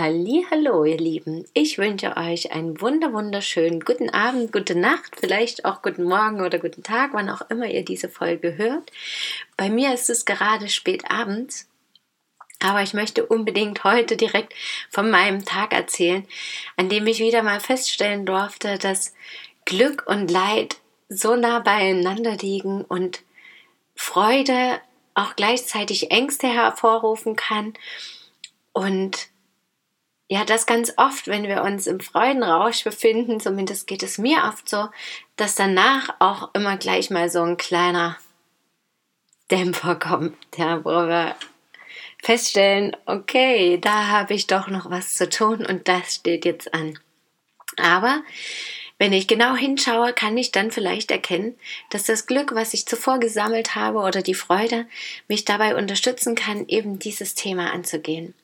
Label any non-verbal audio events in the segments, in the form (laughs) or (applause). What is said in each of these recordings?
Hallo, ihr Lieben. Ich wünsche euch einen wunder wunderschönen guten Abend, gute Nacht, vielleicht auch guten Morgen oder guten Tag, wann auch immer ihr diese Folge hört. Bei mir ist es gerade spät abends, aber ich möchte unbedingt heute direkt von meinem Tag erzählen, an dem ich wieder mal feststellen durfte, dass Glück und Leid so nah beieinander liegen und Freude auch gleichzeitig Ängste hervorrufen kann und ja, das ganz oft, wenn wir uns im Freudenrausch befinden, zumindest geht es mir oft so, dass danach auch immer gleich mal so ein kleiner Dämpfer kommt, ja, wo wir feststellen, okay, da habe ich doch noch was zu tun und das steht jetzt an. Aber wenn ich genau hinschaue, kann ich dann vielleicht erkennen, dass das Glück, was ich zuvor gesammelt habe oder die Freude, mich dabei unterstützen kann, eben dieses Thema anzugehen.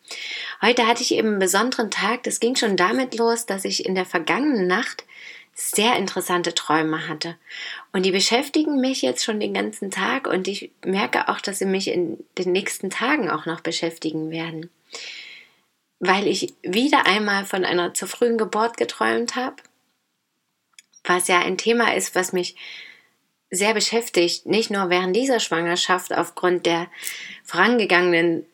Heute hatte ich eben einen besonderen Tag. Das ging schon damit los, dass ich in der vergangenen Nacht sehr interessante Träume hatte. Und die beschäftigen mich jetzt schon den ganzen Tag und ich merke auch, dass sie mich in den nächsten Tagen auch noch beschäftigen werden. Weil ich wieder einmal von einer zu frühen Geburt geträumt habe was ja ein Thema ist, was mich sehr beschäftigt, nicht nur während dieser Schwangerschaft aufgrund der vorangegangenen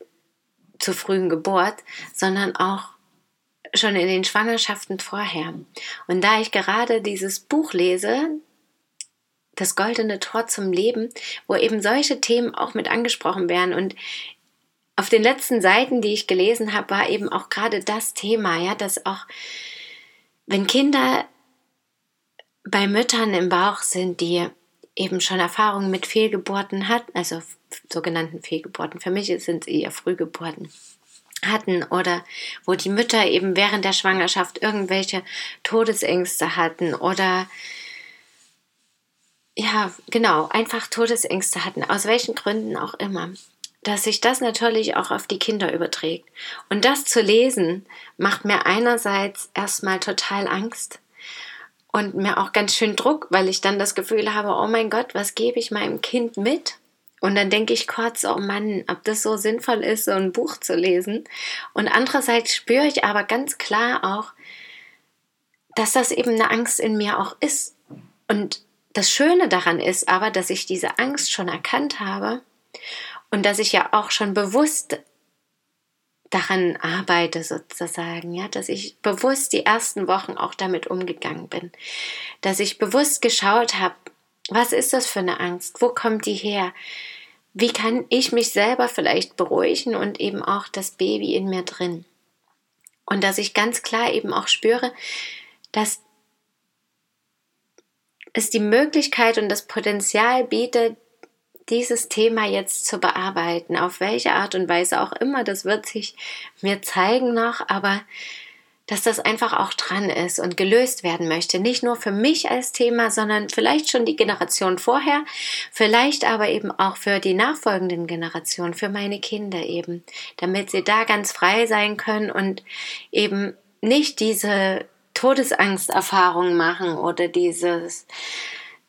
zu frühen Geburt, sondern auch schon in den Schwangerschaften vorher. Und da ich gerade dieses Buch lese, das goldene Tor zum Leben, wo eben solche Themen auch mit angesprochen werden und auf den letzten Seiten, die ich gelesen habe, war eben auch gerade das Thema, ja, dass auch wenn Kinder bei Müttern im Bauch sind, die eben schon Erfahrungen mit Fehlgeburten hatten, also sogenannten Fehlgeburten, für mich sind es eher Frühgeburten, hatten oder wo die Mütter eben während der Schwangerschaft irgendwelche Todesängste hatten oder ja, genau, einfach Todesängste hatten, aus welchen Gründen auch immer, dass sich das natürlich auch auf die Kinder überträgt. Und das zu lesen macht mir einerseits erstmal total Angst, und mir auch ganz schön Druck, weil ich dann das Gefühl habe, oh mein Gott, was gebe ich meinem Kind mit? Und dann denke ich kurz, oh Mann, ob das so sinnvoll ist, so ein Buch zu lesen. Und andererseits spüre ich aber ganz klar auch, dass das eben eine Angst in mir auch ist. Und das Schöne daran ist aber, dass ich diese Angst schon erkannt habe und dass ich ja auch schon bewusst daran arbeite sozusagen, ja, dass ich bewusst die ersten Wochen auch damit umgegangen bin, dass ich bewusst geschaut habe, was ist das für eine Angst, wo kommt die her, wie kann ich mich selber vielleicht beruhigen und eben auch das Baby in mir drin. Und dass ich ganz klar eben auch spüre, dass es die Möglichkeit und das Potenzial bietet, dieses Thema jetzt zu bearbeiten, auf welche Art und Weise auch immer, das wird sich mir zeigen noch, aber dass das einfach auch dran ist und gelöst werden möchte. Nicht nur für mich als Thema, sondern vielleicht schon die Generation vorher, vielleicht aber eben auch für die nachfolgenden Generationen, für meine Kinder eben, damit sie da ganz frei sein können und eben nicht diese Todesangsterfahrung machen oder dieses,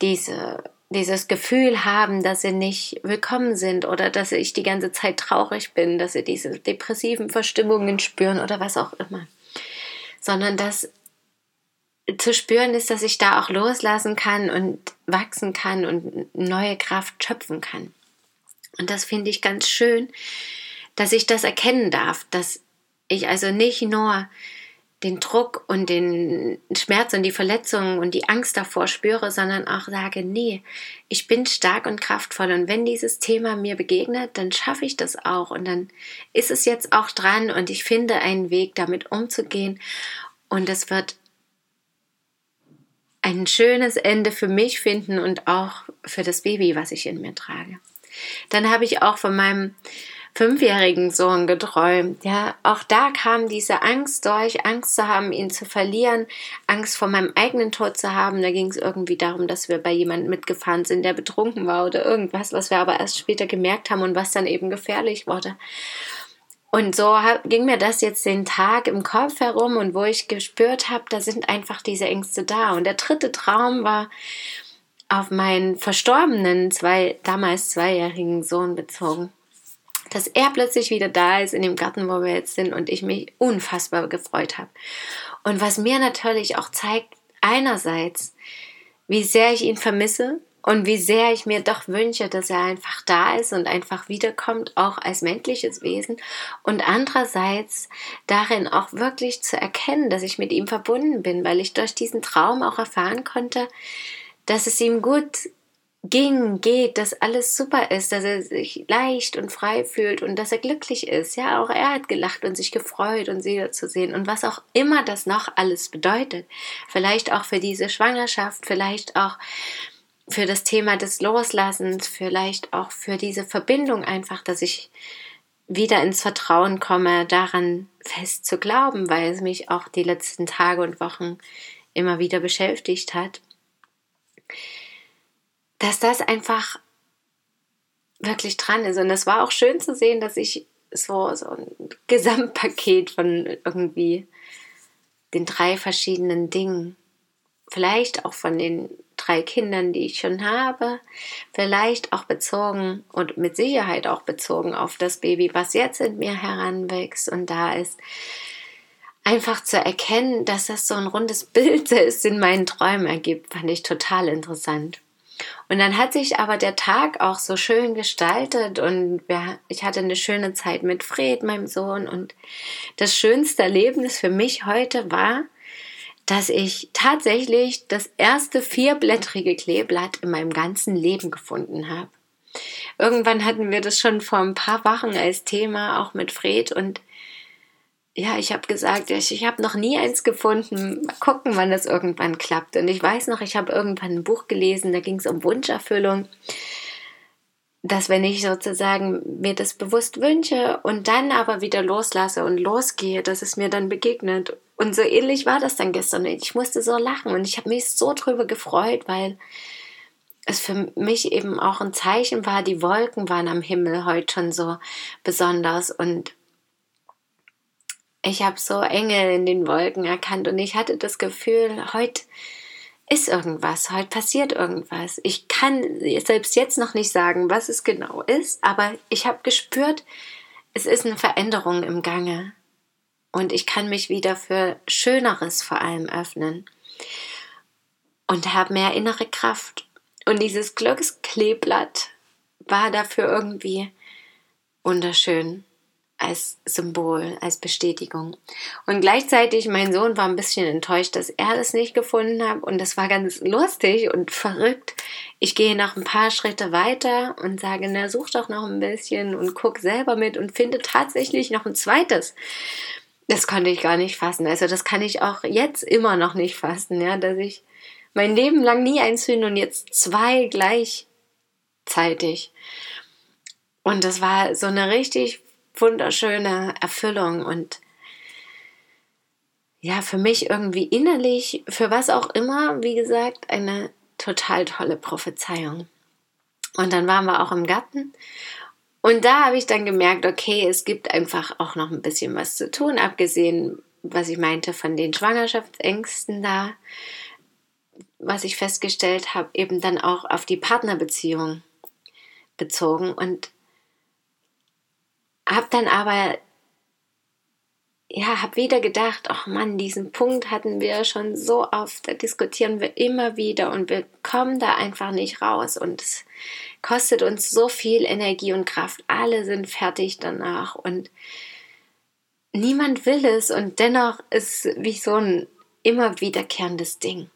diese dieses Gefühl haben, dass sie nicht willkommen sind oder dass ich die ganze Zeit traurig bin, dass sie diese depressiven Verstimmungen spüren oder was auch immer. Sondern dass zu spüren ist, dass ich da auch loslassen kann und wachsen kann und neue Kraft schöpfen kann. Und das finde ich ganz schön, dass ich das erkennen darf, dass ich also nicht nur den Druck und den Schmerz und die Verletzungen und die Angst davor spüre, sondern auch sage, nee, ich bin stark und kraftvoll. Und wenn dieses Thema mir begegnet, dann schaffe ich das auch. Und dann ist es jetzt auch dran und ich finde einen Weg, damit umzugehen. Und es wird ein schönes Ende für mich finden und auch für das Baby, was ich in mir trage. Dann habe ich auch von meinem fünfjährigen Sohn geträumt. Ja, auch da kam diese Angst durch, Angst zu haben, ihn zu verlieren, Angst vor meinem eigenen Tod zu haben. Da ging es irgendwie darum, dass wir bei jemandem mitgefahren sind, der betrunken war oder irgendwas, was wir aber erst später gemerkt haben und was dann eben gefährlich wurde. Und so ging mir das jetzt den Tag im Kopf herum und wo ich gespürt habe, da sind einfach diese Ängste da. Und der dritte Traum war auf meinen verstorbenen, zwei, damals zweijährigen Sohn bezogen dass er plötzlich wieder da ist in dem Garten, wo wir jetzt sind und ich mich unfassbar gefreut habe. Und was mir natürlich auch zeigt, einerseits, wie sehr ich ihn vermisse und wie sehr ich mir doch wünsche, dass er einfach da ist und einfach wiederkommt, auch als menschliches Wesen. Und andererseits darin auch wirklich zu erkennen, dass ich mit ihm verbunden bin, weil ich durch diesen Traum auch erfahren konnte, dass es ihm gut ging, geht, dass alles super ist, dass er sich leicht und frei fühlt und dass er glücklich ist. Ja, auch er hat gelacht und sich gefreut, uns wiederzusehen und was auch immer das noch alles bedeutet. Vielleicht auch für diese Schwangerschaft, vielleicht auch für das Thema des Loslassens, vielleicht auch für diese Verbindung einfach, dass ich wieder ins Vertrauen komme, daran fest zu glauben, weil es mich auch die letzten Tage und Wochen immer wieder beschäftigt hat dass das einfach wirklich dran ist. Und es war auch schön zu sehen, dass ich so, so ein Gesamtpaket von irgendwie den drei verschiedenen Dingen, vielleicht auch von den drei Kindern, die ich schon habe, vielleicht auch bezogen und mit Sicherheit auch bezogen auf das Baby, was jetzt in mir heranwächst und da ist, einfach zu erkennen, dass das so ein rundes Bild (laughs) ist, in meinen Träumen ergibt, fand ich total interessant. Und dann hat sich aber der Tag auch so schön gestaltet und wir, ich hatte eine schöne Zeit mit Fred, meinem Sohn. Und das schönste Erlebnis für mich heute war, dass ich tatsächlich das erste vierblättrige Kleeblatt in meinem ganzen Leben gefunden habe. Irgendwann hatten wir das schon vor ein paar Wochen als Thema, auch mit Fred. Und ja, ich habe gesagt, ich, ich habe noch nie eins gefunden. Mal gucken, wann das irgendwann klappt. Und ich weiß noch, ich habe irgendwann ein Buch gelesen, da ging es um Wunscherfüllung. Dass wenn ich sozusagen mir das bewusst wünsche und dann aber wieder loslasse und losgehe, dass es mir dann begegnet. Und so ähnlich war das dann gestern. Ich musste so lachen und ich habe mich so drüber gefreut, weil es für mich eben auch ein Zeichen war, die Wolken waren am Himmel heute schon so besonders und ich habe so Engel in den Wolken erkannt und ich hatte das Gefühl, heute ist irgendwas, heute passiert irgendwas. Ich kann selbst jetzt noch nicht sagen, was es genau ist, aber ich habe gespürt, es ist eine Veränderung im Gange und ich kann mich wieder für Schöneres vor allem öffnen und habe mehr innere Kraft. Und dieses Glückskleeblatt war dafür irgendwie wunderschön als Symbol, als Bestätigung. Und gleichzeitig, mein Sohn war ein bisschen enttäuscht, dass er das nicht gefunden hat. Und das war ganz lustig und verrückt. Ich gehe noch ein paar Schritte weiter und sage, na, such doch noch ein bisschen und guck selber mit und finde tatsächlich noch ein zweites. Das konnte ich gar nicht fassen. Also das kann ich auch jetzt immer noch nicht fassen, ja, dass ich mein Leben lang nie eins finde und jetzt zwei gleichzeitig. Und das war so eine richtig wunderschöne Erfüllung und ja, für mich irgendwie innerlich, für was auch immer, wie gesagt, eine total tolle Prophezeiung. Und dann waren wir auch im Garten und da habe ich dann gemerkt, okay, es gibt einfach auch noch ein bisschen was zu tun, abgesehen, was ich meinte von den Schwangerschaftsängsten da, was ich festgestellt habe, eben dann auch auf die Partnerbeziehung bezogen und hab dann aber ja, hab wieder gedacht, ach Mann, diesen Punkt hatten wir schon so oft, da diskutieren wir immer wieder und wir kommen da einfach nicht raus und es kostet uns so viel Energie und Kraft. Alle sind fertig danach und niemand will es und dennoch ist es wie so ein immer wiederkehrendes Ding.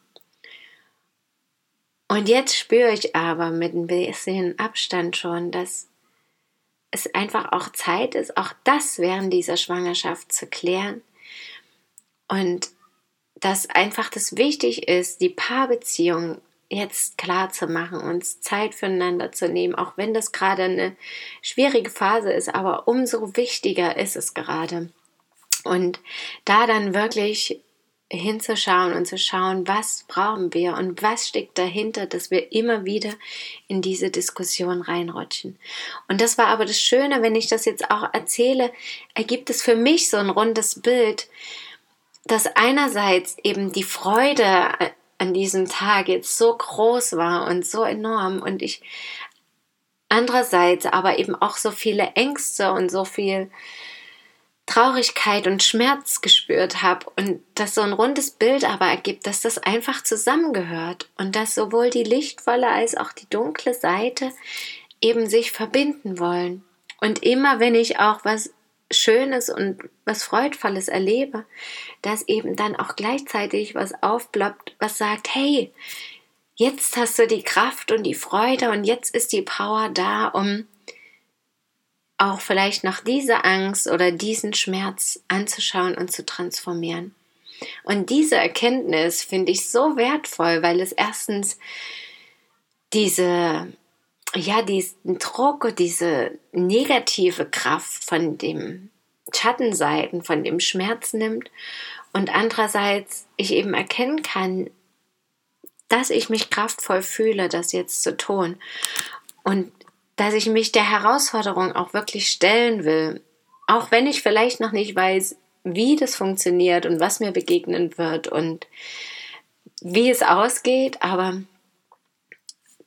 Und jetzt spüre ich aber mit ein bisschen Abstand schon, dass es einfach auch Zeit ist, auch das während dieser Schwangerschaft zu klären. Und dass einfach das wichtig ist, die Paarbeziehung jetzt klar zu machen, uns Zeit füreinander zu nehmen, auch wenn das gerade eine schwierige Phase ist, aber umso wichtiger ist es gerade. Und da dann wirklich hinzuschauen und zu schauen, was brauchen wir und was steckt dahinter, dass wir immer wieder in diese Diskussion reinrutschen. Und das war aber das Schöne, wenn ich das jetzt auch erzähle, ergibt es für mich so ein rundes Bild, dass einerseits eben die Freude an diesem Tag jetzt so groß war und so enorm und ich andererseits aber eben auch so viele Ängste und so viel Traurigkeit und Schmerz gespürt habe und dass so ein rundes Bild aber ergibt, dass das einfach zusammengehört und dass sowohl die lichtvolle als auch die dunkle Seite eben sich verbinden wollen. Und immer wenn ich auch was Schönes und was Freudvolles erlebe, dass eben dann auch gleichzeitig was aufploppt, was sagt, hey, jetzt hast du die Kraft und die Freude und jetzt ist die Power da, um auch vielleicht noch diese Angst oder diesen Schmerz anzuschauen und zu transformieren. Und diese Erkenntnis finde ich so wertvoll, weil es erstens diese, ja, diesen Druck, diese negative Kraft von dem Schattenseiten, von dem Schmerz nimmt und andererseits ich eben erkennen kann, dass ich mich kraftvoll fühle, das jetzt zu tun. Und dass ich mich der Herausforderung auch wirklich stellen will. Auch wenn ich vielleicht noch nicht weiß, wie das funktioniert und was mir begegnen wird und wie es ausgeht, aber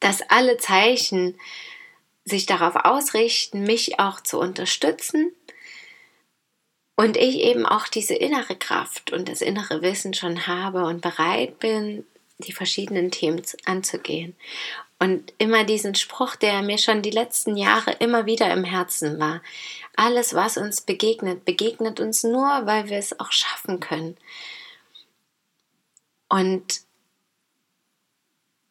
dass alle Zeichen sich darauf ausrichten, mich auch zu unterstützen und ich eben auch diese innere Kraft und das innere Wissen schon habe und bereit bin, die verschiedenen Themen anzugehen. Und immer diesen Spruch, der mir schon die letzten Jahre immer wieder im Herzen war. Alles, was uns begegnet, begegnet uns nur, weil wir es auch schaffen können. Und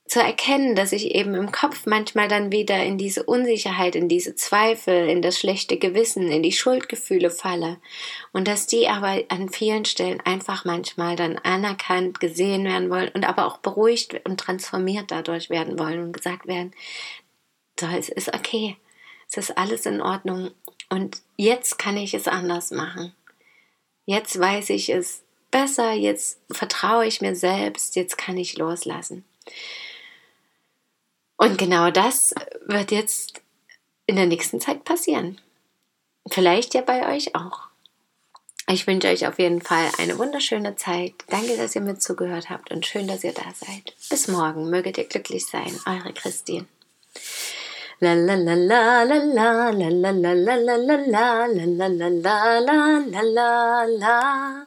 zu erkennen, dass ich eben im Kopf manchmal dann wieder in diese Unsicherheit, in diese Zweifel, in das schlechte Gewissen, in die Schuldgefühle falle. Und dass die aber an vielen Stellen einfach manchmal dann anerkannt, gesehen werden wollen und aber auch beruhigt und transformiert dadurch werden wollen und gesagt werden, so, es ist okay, es ist alles in Ordnung. Und jetzt kann ich es anders machen. Jetzt weiß ich es besser, jetzt vertraue ich mir selbst, jetzt kann ich loslassen. Und genau das wird jetzt in der nächsten Zeit passieren. Vielleicht ja bei euch auch. Ich wünsche euch auf jeden Fall eine wunderschöne Zeit. Danke, dass ihr mir zugehört habt und schön, dass ihr da seid. Bis morgen. Möget ihr glücklich sein. Eure Christine. La la la la la la la la la la la la la la la la la la la